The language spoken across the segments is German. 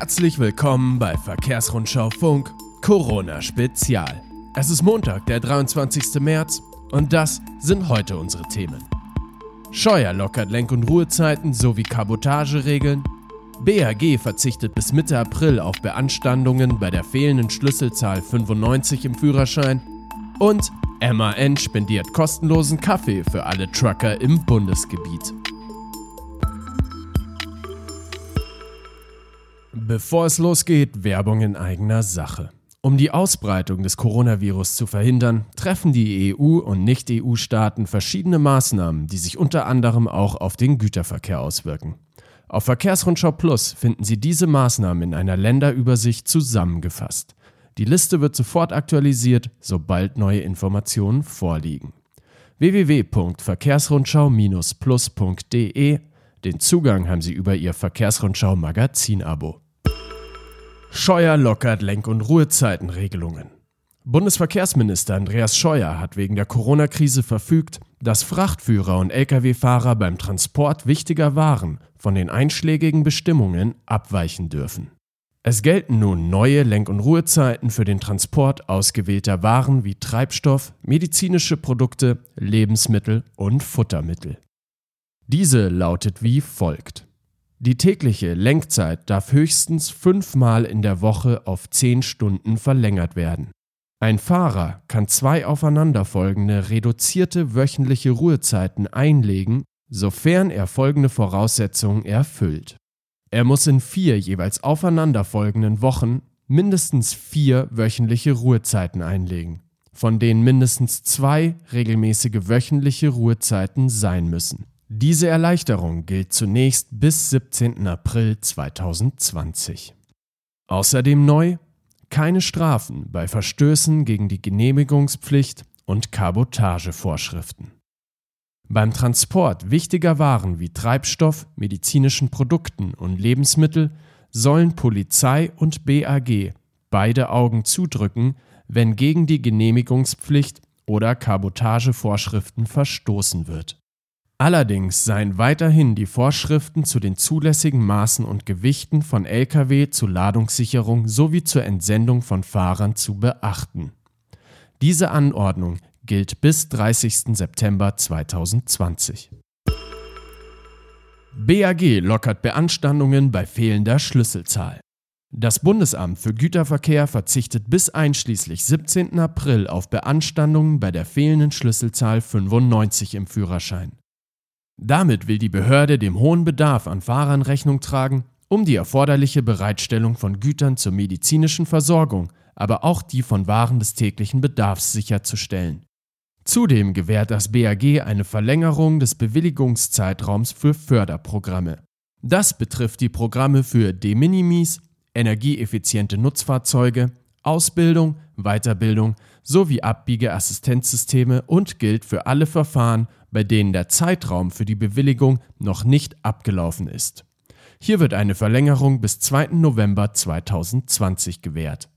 Herzlich willkommen bei Verkehrsrundschau Funk Corona Spezial. Es ist Montag, der 23. März und das sind heute unsere Themen. Scheuer lockert Lenk- und Ruhezeiten sowie Kabotageregeln. BAG verzichtet bis Mitte April auf Beanstandungen bei der fehlenden Schlüsselzahl 95 im Führerschein. Und MAN spendiert kostenlosen Kaffee für alle Trucker im Bundesgebiet. Bevor es losgeht, Werbung in eigener Sache. Um die Ausbreitung des Coronavirus zu verhindern, treffen die EU- und Nicht-EU-Staaten verschiedene Maßnahmen, die sich unter anderem auch auf den Güterverkehr auswirken. Auf Verkehrsrundschau Plus finden Sie diese Maßnahmen in einer Länderübersicht zusammengefasst. Die Liste wird sofort aktualisiert, sobald neue Informationen vorliegen. www.verkehrsrundschau-plus.de Den Zugang haben Sie über Ihr Verkehrsrundschau Magazin-Abo. Scheuer lockert Lenk- und Ruhezeitenregelungen. Bundesverkehrsminister Andreas Scheuer hat wegen der Corona-Krise verfügt, dass Frachtführer und Lkw-Fahrer beim Transport wichtiger Waren von den einschlägigen Bestimmungen abweichen dürfen. Es gelten nun neue Lenk- und Ruhezeiten für den Transport ausgewählter Waren wie Treibstoff, medizinische Produkte, Lebensmittel und Futtermittel. Diese lautet wie folgt. Die tägliche Lenkzeit darf höchstens fünfmal in der Woche auf zehn Stunden verlängert werden. Ein Fahrer kann zwei aufeinanderfolgende reduzierte wöchentliche Ruhezeiten einlegen, sofern er folgende Voraussetzungen erfüllt. Er muss in vier jeweils aufeinanderfolgenden Wochen mindestens vier wöchentliche Ruhezeiten einlegen, von denen mindestens zwei regelmäßige wöchentliche Ruhezeiten sein müssen. Diese Erleichterung gilt zunächst bis 17. April 2020. Außerdem neu keine Strafen bei Verstößen gegen die Genehmigungspflicht und Kabotagevorschriften. Beim Transport wichtiger Waren wie Treibstoff, medizinischen Produkten und Lebensmittel sollen Polizei und BAG beide Augen zudrücken, wenn gegen die Genehmigungspflicht oder Kabotagevorschriften verstoßen wird. Allerdings seien weiterhin die Vorschriften zu den zulässigen Maßen und Gewichten von Lkw zur Ladungssicherung sowie zur Entsendung von Fahrern zu beachten. Diese Anordnung gilt bis 30. September 2020. BAG lockert Beanstandungen bei fehlender Schlüsselzahl. Das Bundesamt für Güterverkehr verzichtet bis einschließlich 17. April auf Beanstandungen bei der fehlenden Schlüsselzahl 95 im Führerschein. Damit will die Behörde dem hohen Bedarf an Fahrern Rechnung tragen, um die erforderliche Bereitstellung von Gütern zur medizinischen Versorgung, aber auch die von Waren des täglichen Bedarfs sicherzustellen. Zudem gewährt das BAG eine Verlängerung des Bewilligungszeitraums für Förderprogramme. Das betrifft die Programme für De minimis, energieeffiziente Nutzfahrzeuge, Ausbildung, Weiterbildung sowie Abbiegeassistenzsysteme und gilt für alle Verfahren, bei denen der Zeitraum für die Bewilligung noch nicht abgelaufen ist. Hier wird eine Verlängerung bis 2. November 2020 gewährt.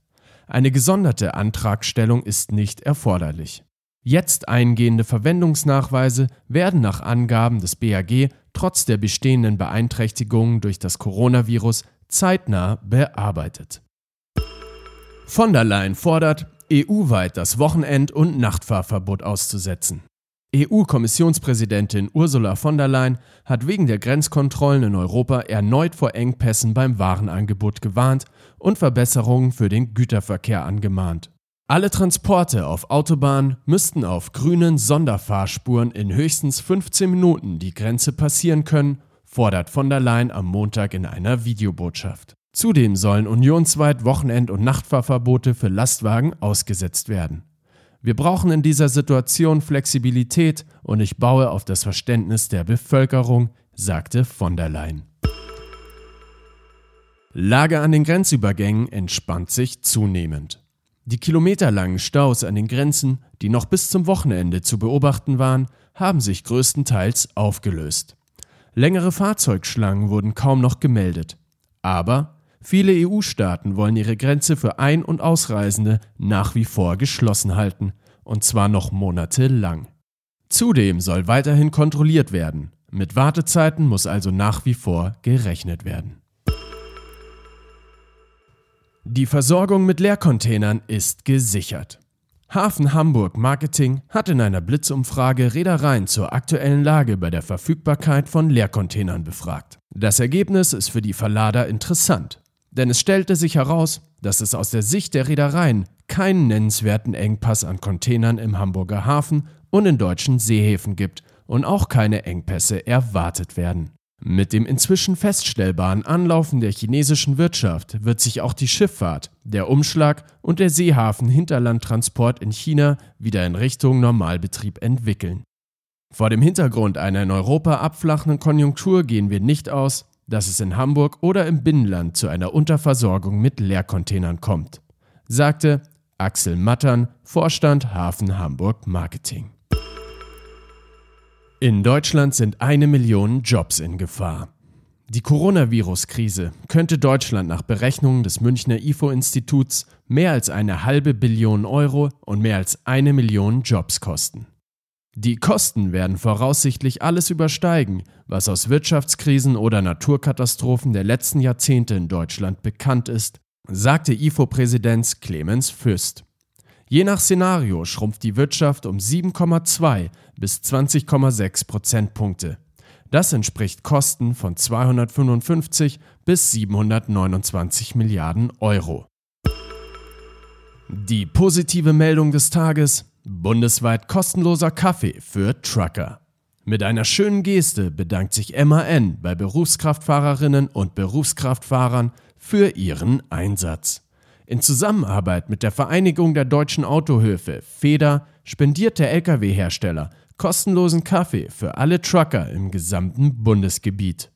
Eine gesonderte Antragstellung ist nicht erforderlich. Jetzt eingehende Verwendungsnachweise werden nach Angaben des BAG trotz der bestehenden Beeinträchtigungen durch das Coronavirus zeitnah bearbeitet. Von der Leyen fordert, EU-weit das Wochenend- und Nachtfahrverbot auszusetzen. EU-Kommissionspräsidentin Ursula von der Leyen hat wegen der Grenzkontrollen in Europa erneut vor Engpässen beim Warenangebot gewarnt und Verbesserungen für den Güterverkehr angemahnt. Alle Transporte auf Autobahnen müssten auf grünen Sonderfahrspuren in höchstens 15 Minuten die Grenze passieren können, fordert von der Leyen am Montag in einer Videobotschaft. Zudem sollen unionsweit Wochenend- und Nachtfahrverbote für Lastwagen ausgesetzt werden. Wir brauchen in dieser Situation Flexibilität und ich baue auf das Verständnis der Bevölkerung, sagte von der Leyen. Lage an den Grenzübergängen entspannt sich zunehmend. Die kilometerlangen Staus an den Grenzen, die noch bis zum Wochenende zu beobachten waren, haben sich größtenteils aufgelöst. Längere Fahrzeugschlangen wurden kaum noch gemeldet. Aber viele EU-Staaten wollen ihre Grenze für Ein- und Ausreisende nach wie vor geschlossen halten, und zwar noch monatelang. Zudem soll weiterhin kontrolliert werden. Mit Wartezeiten muss also nach wie vor gerechnet werden. Die Versorgung mit Leercontainern ist gesichert. Hafen Hamburg Marketing hat in einer Blitzumfrage Reedereien zur aktuellen Lage bei der Verfügbarkeit von Leercontainern befragt. Das Ergebnis ist für die Verlader interessant, denn es stellte sich heraus, dass es aus der Sicht der Reedereien keinen nennenswerten Engpass an Containern im Hamburger Hafen und in deutschen Seehäfen gibt und auch keine Engpässe erwartet werden. Mit dem inzwischen feststellbaren Anlaufen der chinesischen Wirtschaft wird sich auch die Schifffahrt, der Umschlag und der Seehafen-Hinterlandtransport in China wieder in Richtung Normalbetrieb entwickeln. Vor dem Hintergrund einer in Europa abflachenden Konjunktur gehen wir nicht aus, dass es in Hamburg oder im Binnenland zu einer Unterversorgung mit Leercontainern kommt, sagte Axel Mattern, Vorstand Hafen Hamburg Marketing. In Deutschland sind eine Million Jobs in Gefahr. Die Coronavirus-Krise könnte Deutschland nach Berechnungen des Münchner IFO-Instituts mehr als eine halbe Billion Euro und mehr als eine Million Jobs kosten. Die Kosten werden voraussichtlich alles übersteigen, was aus Wirtschaftskrisen oder Naturkatastrophen der letzten Jahrzehnte in Deutschland bekannt ist, sagte IFO-Präsident Clemens Fürst. Je nach Szenario schrumpft die Wirtschaft um 7,2 bis 20,6 Prozentpunkte. Das entspricht Kosten von 255 bis 729 Milliarden Euro. Die positive Meldung des Tages: bundesweit kostenloser Kaffee für Trucker. Mit einer schönen Geste bedankt sich MAN bei Berufskraftfahrerinnen und Berufskraftfahrern für ihren Einsatz. In Zusammenarbeit mit der Vereinigung der deutschen Autohöfe FEDER spendiert der Lkw-Hersteller kostenlosen Kaffee für alle Trucker im gesamten Bundesgebiet.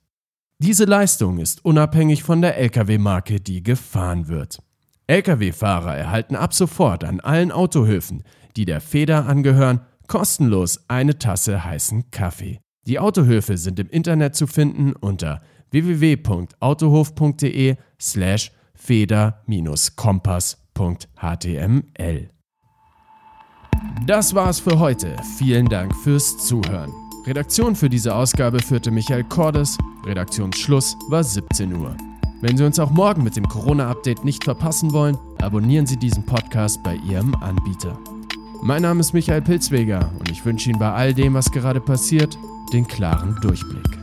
Diese Leistung ist unabhängig von der Lkw-Marke, die gefahren wird. Lkw-Fahrer erhalten ab sofort an allen Autohöfen, die der Feder angehören, kostenlos eine Tasse heißen Kaffee. Die Autohöfe sind im Internet zu finden unter www.autohof.de slash feder-kompass.html. Das war's für heute. Vielen Dank fürs Zuhören. Redaktion für diese Ausgabe führte Michael Cordes. Redaktionsschluss war 17 Uhr. Wenn Sie uns auch morgen mit dem Corona-Update nicht verpassen wollen, abonnieren Sie diesen Podcast bei Ihrem Anbieter. Mein Name ist Michael Pilzweger und ich wünsche Ihnen bei all dem, was gerade passiert, den klaren Durchblick.